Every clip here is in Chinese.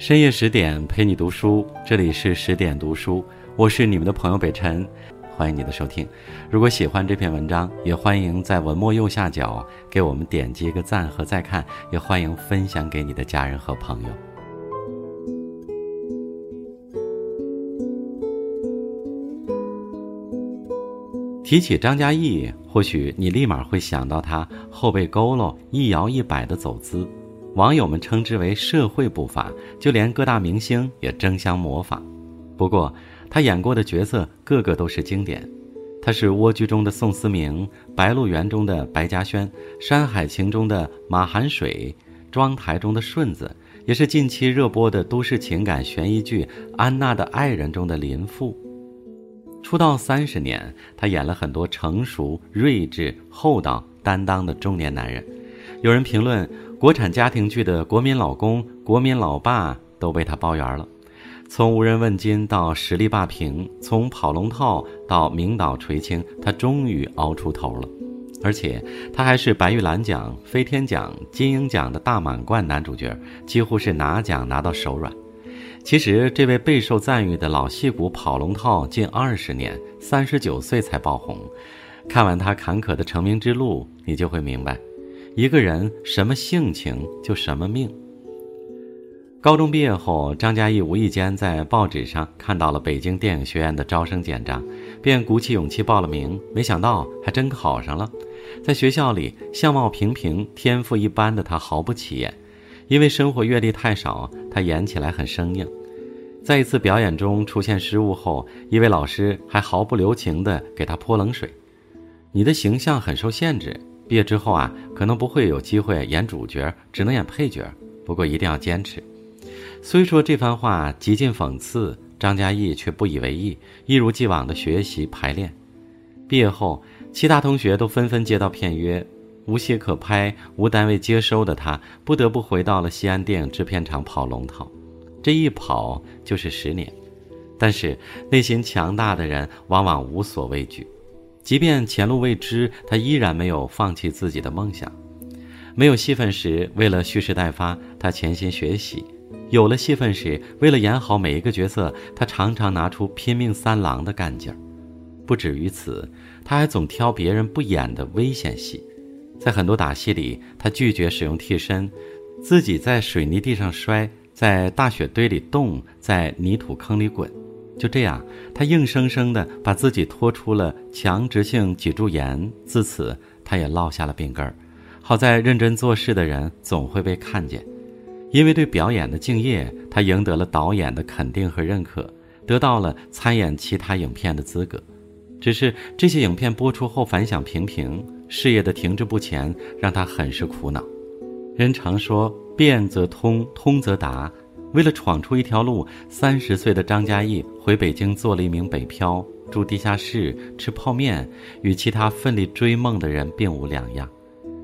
深夜十点陪你读书，这里是十点读书，我是你们的朋友北辰，欢迎你的收听。如果喜欢这篇文章，也欢迎在文末右下角给我们点击一个赞和再看，也欢迎分享给你的家人和朋友。提起张嘉译，或许你立马会想到他后背佝偻、一摇一摆的走姿。网友们称之为社会步伐，就连各大明星也争相模仿。不过，他演过的角色个个都是经典。他是《蜗居》中的宋思明，《白鹿原》中的白嘉轩，《山海情》中的马寒水，《妆台》中的顺子，也是近期热播的都市情感悬疑剧《安娜的爱人》中的林父。出道三十年，他演了很多成熟、睿智、厚道、担当的中年男人。有人评论。国产家庭剧的国民老公、国民老爸都被他包圆了，从无人问津到实力霸屏，从跑龙套到名导垂青，他终于熬出头了。而且他还是白玉兰奖、飞天奖、金鹰奖的大满贯男主角，几乎是拿奖拿到手软。其实，这位备受赞誉的老戏骨跑龙套近二十年，三十九岁才爆红。看完他坎坷的成名之路，你就会明白。一个人什么性情就什么命。高中毕业后，张嘉译无意间在报纸上看到了北京电影学院的招生简章，便鼓起勇气报了名。没想到还真考上了。在学校里，相貌平平、天赋一般的他毫不起眼，因为生活阅历太少，他演起来很生硬。在一次表演中出现失误后，一位老师还毫不留情地给他泼冷水：“你的形象很受限制。”毕业之后啊，可能不会有机会演主角，只能演配角。不过一定要坚持。虽说这番话极尽讽刺，张嘉译却不以为意，一如既往的学习排练。毕业后，其他同学都纷纷接到片约，无戏可拍，无单位接收的他，不得不回到了西安电影制片厂跑龙套。这一跑就是十年。但是内心强大的人往往无所畏惧。即便前路未知，他依然没有放弃自己的梦想。没有戏份时，为了蓄势待发，他潜心学习；有了戏份时，为了演好每一个角色，他常常拿出拼命三郎的干劲儿。不止于此，他还总挑别人不演的危险戏。在很多打戏里，他拒绝使用替身，自己在水泥地上摔，在大雪堆里冻，在泥土坑里滚。就这样，他硬生生地把自己拖出了强直性脊柱炎，自此他也落下了病根儿。好在认真做事的人总会被看见，因为对表演的敬业，他赢得了导演的肯定和认可，得到了参演其他影片的资格。只是这些影片播出后反响平平，事业的停滞不前让他很是苦恼。人常说“变则通，通则达”。为了闯出一条路，三十岁的张嘉译回北京做了一名北漂，住地下室，吃泡面，与其他奋力追梦的人并无两样。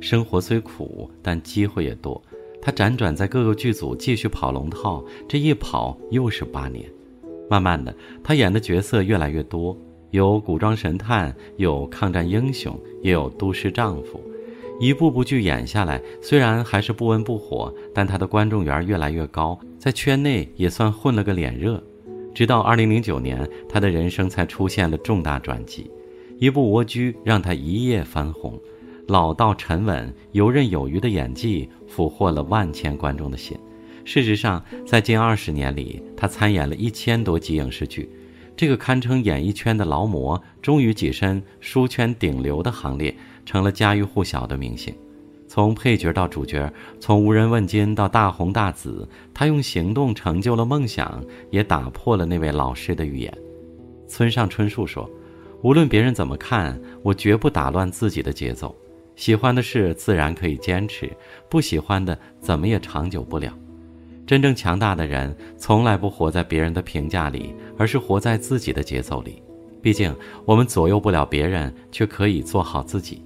生活虽苦，但机会也多。他辗转在各个剧组，继续跑龙套，这一跑又是八年。慢慢的，他演的角色越来越多，有古装神探，有抗战英雄，也有都市丈夫。一部部剧演下来，虽然还是不温不火，但他的观众缘越来越高，在圈内也算混了个脸热。直到二零零九年，他的人生才出现了重大转机，一部《蜗居》让他一夜翻红，老道沉稳、游刃有余的演技俘获了万千观众的心。事实上，在近二十年里，他参演了一千多集影视剧，这个堪称演艺圈的劳模，终于跻身书圈顶流的行列。成了家喻户晓的明星，从配角到主角，从无人问津到大红大紫，他用行动成就了梦想，也打破了那位老师的预言。村上春树说：“无论别人怎么看，我绝不打乱自己的节奏。喜欢的事自然可以坚持，不喜欢的怎么也长久不了。真正强大的人，从来不活在别人的评价里，而是活在自己的节奏里。毕竟，我们左右不了别人，却可以做好自己。”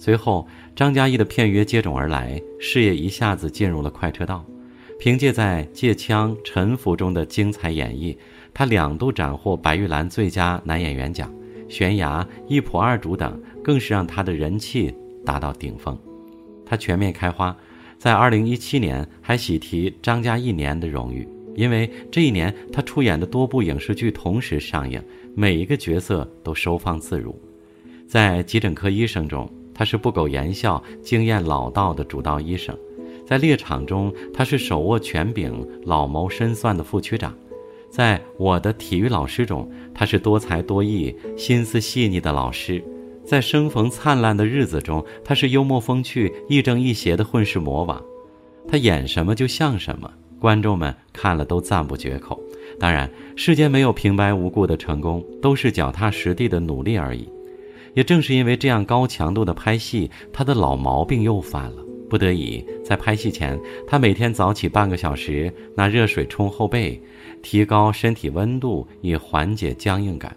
随后，张嘉译的片约接踵而来，事业一下子进入了快车道。凭借在《借枪》《沉浮》中的精彩演绎，他两度斩获白玉兰最佳男演员奖，《悬崖》《一仆二主》等更是让他的人气达到顶峰。他全面开花，在2017年还喜提张家一年的荣誉。因为这一年他出演的多部影视剧同时上映，每一个角色都收放自如。在急诊科医生中，他是不苟言笑、经验老道的主刀医生；在猎场中，他是手握权柄、老谋深算的副区长；在我的体育老师中，他是多才多艺、心思细腻的老师；在生逢灿烂的日子中，他是幽默风趣、亦正亦邪的混世魔王。他演什么就像什么。观众们看了都赞不绝口。当然，世间没有平白无故的成功，都是脚踏实地的努力而已。也正是因为这样高强度的拍戏，他的老毛病又犯了。不得已，在拍戏前，他每天早起半个小时，拿热水冲后背，提高身体温度以缓解僵硬感。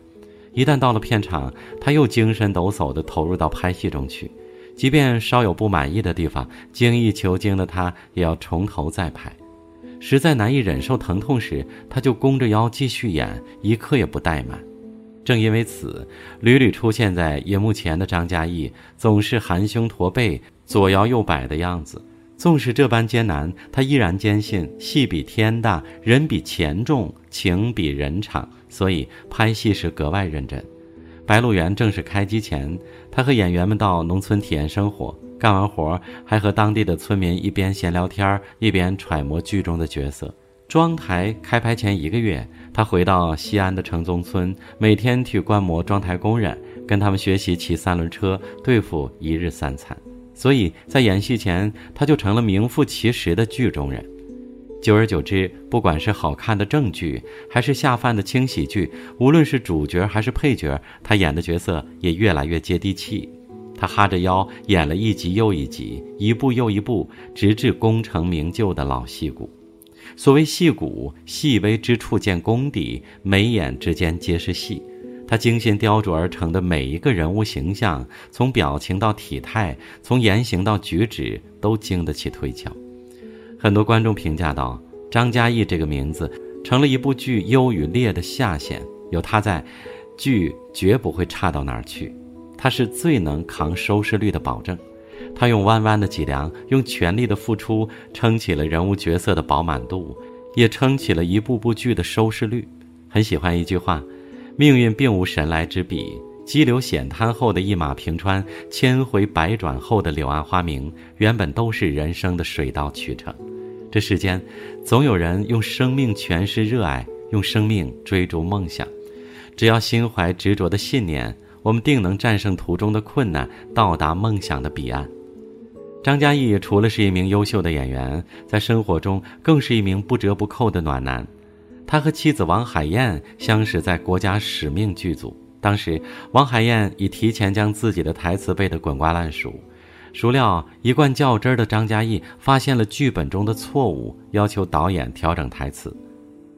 一旦到了片场，他又精神抖擞地投入到拍戏中去。即便稍有不满意的地方，精益求精的他也要从头再拍。实在难以忍受疼痛时，他就弓着腰继续演，一刻也不怠慢。正因为此，屡屡出现在荧幕前的张嘉译总是含胸驼背、左摇右摆的样子。纵使这般艰难，他依然坚信戏比天大，人比钱重，情比人长，所以拍戏时格外认真。《白鹿原》正式开机前，他和演员们到农村体验生活。干完活还和当地的村民一边闲聊天一边揣摩剧中的角色。庄台开拍前一个月，他回到西安的城中村，每天去观摩妆台工人，跟他们学习骑三轮车，对付一日三餐。所以在演戏前，他就成了名副其实的剧中人。久而久之，不管是好看的正剧，还是下饭的轻喜剧，无论是主角还是配角，他演的角色也越来越接地气。他哈着腰演了一集又一集，一部又一部，直至功成名就的老戏骨。所谓戏骨，细微之处见功底，眉眼之间皆是戏。他精心雕琢而成的每一个人物形象，从表情到体态，从言行到举止，都经得起推敲。很多观众评价道：“张嘉译这个名字，成了一部剧优与劣的下限。有他在，剧绝不会差到哪儿去。”他是最能扛收视率的保证，他用弯弯的脊梁，用全力的付出，撑起了人物角色的饱满度，也撑起了一部部剧的收视率。很喜欢一句话：“命运并无神来之笔，激流险滩后的一马平川，千回百转后的柳暗花明，原本都是人生的水到渠成。这世间，总有人用生命诠释热爱，用生命追逐梦想。只要心怀执着的信念。”我们定能战胜途中的困难，到达梦想的彼岸。张嘉译除了是一名优秀的演员，在生活中更是一名不折不扣的暖男。他和妻子王海燕相识在国家使命剧组，当时王海燕已提前将自己的台词背得滚瓜烂熟，孰料一贯较真的张嘉译发现了剧本中的错误，要求导演调整台词。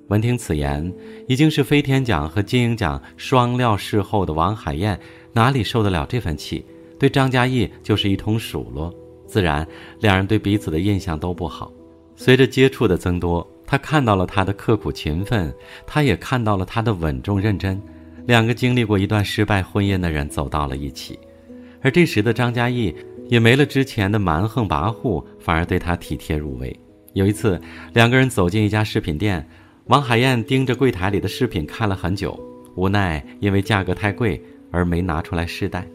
闻听此言，已经是飞天奖和金鹰奖双料视后的王海燕，哪里受得了这份气？对张嘉译就是一通数落，自然两人对彼此的印象都不好。随着接触的增多，他看到了他的刻苦勤奋，他也看到了他的稳重认真。两个经历过一段失败婚姻的人走到了一起，而这时的张嘉译也没了之前的蛮横跋扈，反而对他体贴入微。有一次，两个人走进一家饰品店。王海燕盯着柜台里的饰品看了很久，无奈因为价格太贵而没拿出来试戴。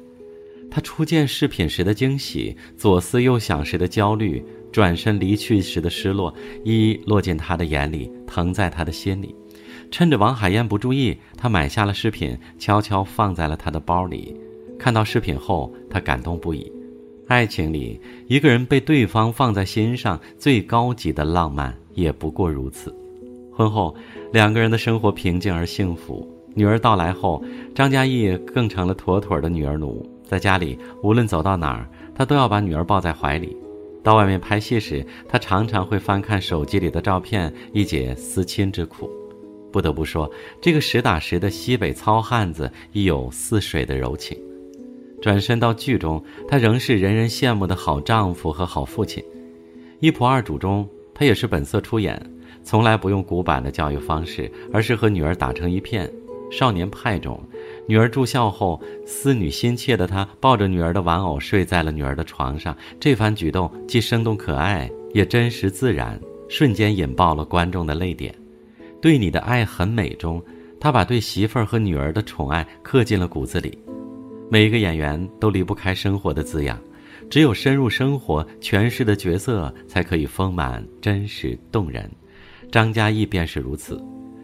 他初见饰品时的惊喜，左思右想时的焦虑，转身离去时的失落，一一落进他的眼里，疼在他的心里。趁着王海燕不注意，他买下了饰品，悄悄放在了他的包里。看到饰品后，他感动不已。爱情里，一个人被对方放在心上，最高级的浪漫也不过如此。婚后，两个人的生活平静而幸福。女儿到来后，张嘉译更成了妥妥的女儿奴。在家里，无论走到哪儿，他都要把女儿抱在怀里。到外面拍戏时，他常常会翻看手机里的照片，一解思亲之苦。不得不说，这个实打实的西北糙汉子，亦有似水的柔情。转身到剧中，他仍是人人羡慕的好丈夫和好父亲。一仆二主中，他也是本色出演。从来不用古板的教育方式，而是和女儿打成一片。少年派中，女儿住校后，思女心切的他抱着女儿的玩偶睡在了女儿的床上。这番举动既生动可爱，也真实自然，瞬间引爆了观众的泪点。对你的爱很美中，他把对媳妇儿和女儿的宠爱刻进了骨子里。每一个演员都离不开生活的滋养，只有深入生活诠释的角色，才可以丰满、真实、动人。张嘉译便是如此。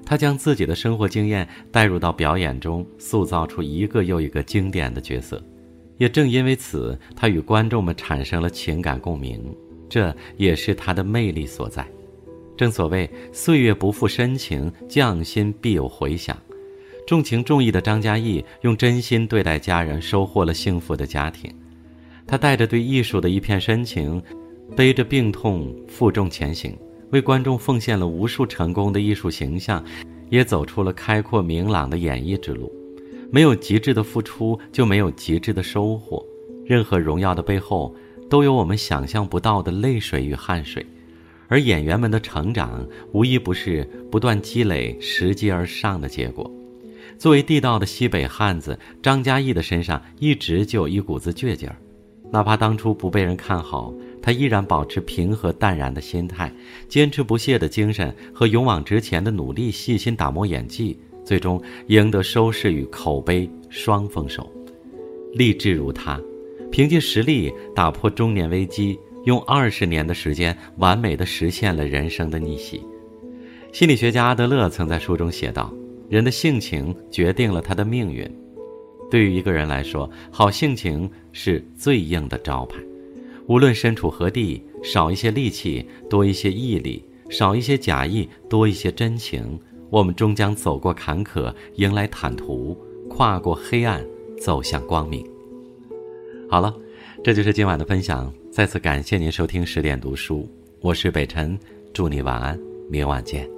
他将自己的生活经验带入到表演中，塑造出一个又一个经典的角色。也正因为此，他与观众们产生了情感共鸣，这也是他的魅力所在。正所谓“岁月不负深情，匠心必有回响”。重情重义的张嘉译用真心对待家人，收获了幸福的家庭。他带着对艺术的一片深情，背着病痛负重前行。为观众奉献了无数成功的艺术形象，也走出了开阔明朗的演艺之路。没有极致的付出，就没有极致的收获。任何荣耀的背后，都有我们想象不到的泪水与汗水。而演员们的成长，无一不是不断积累、拾级而上的结果。作为地道的西北汉子，张嘉译的身上一直就有一股子倔劲儿，哪怕当初不被人看好。他依然保持平和淡然的心态，坚持不懈的精神和勇往直前的努力，细心打磨演技，最终赢得收视与口碑双丰收。励志如他，凭借实力打破中年危机，用二十年的时间完美的实现了人生的逆袭。心理学家阿德勒曾在书中写道：“人的性情决定了他的命运。”对于一个人来说，好性情是最硬的招牌。无论身处何地，少一些戾气，多一些毅力；少一些假意，多一些真情。我们终将走过坎坷，迎来坦途；跨过黑暗，走向光明。好了，这就是今晚的分享。再次感谢您收听十点读书，我是北辰，祝你晚安，明晚见。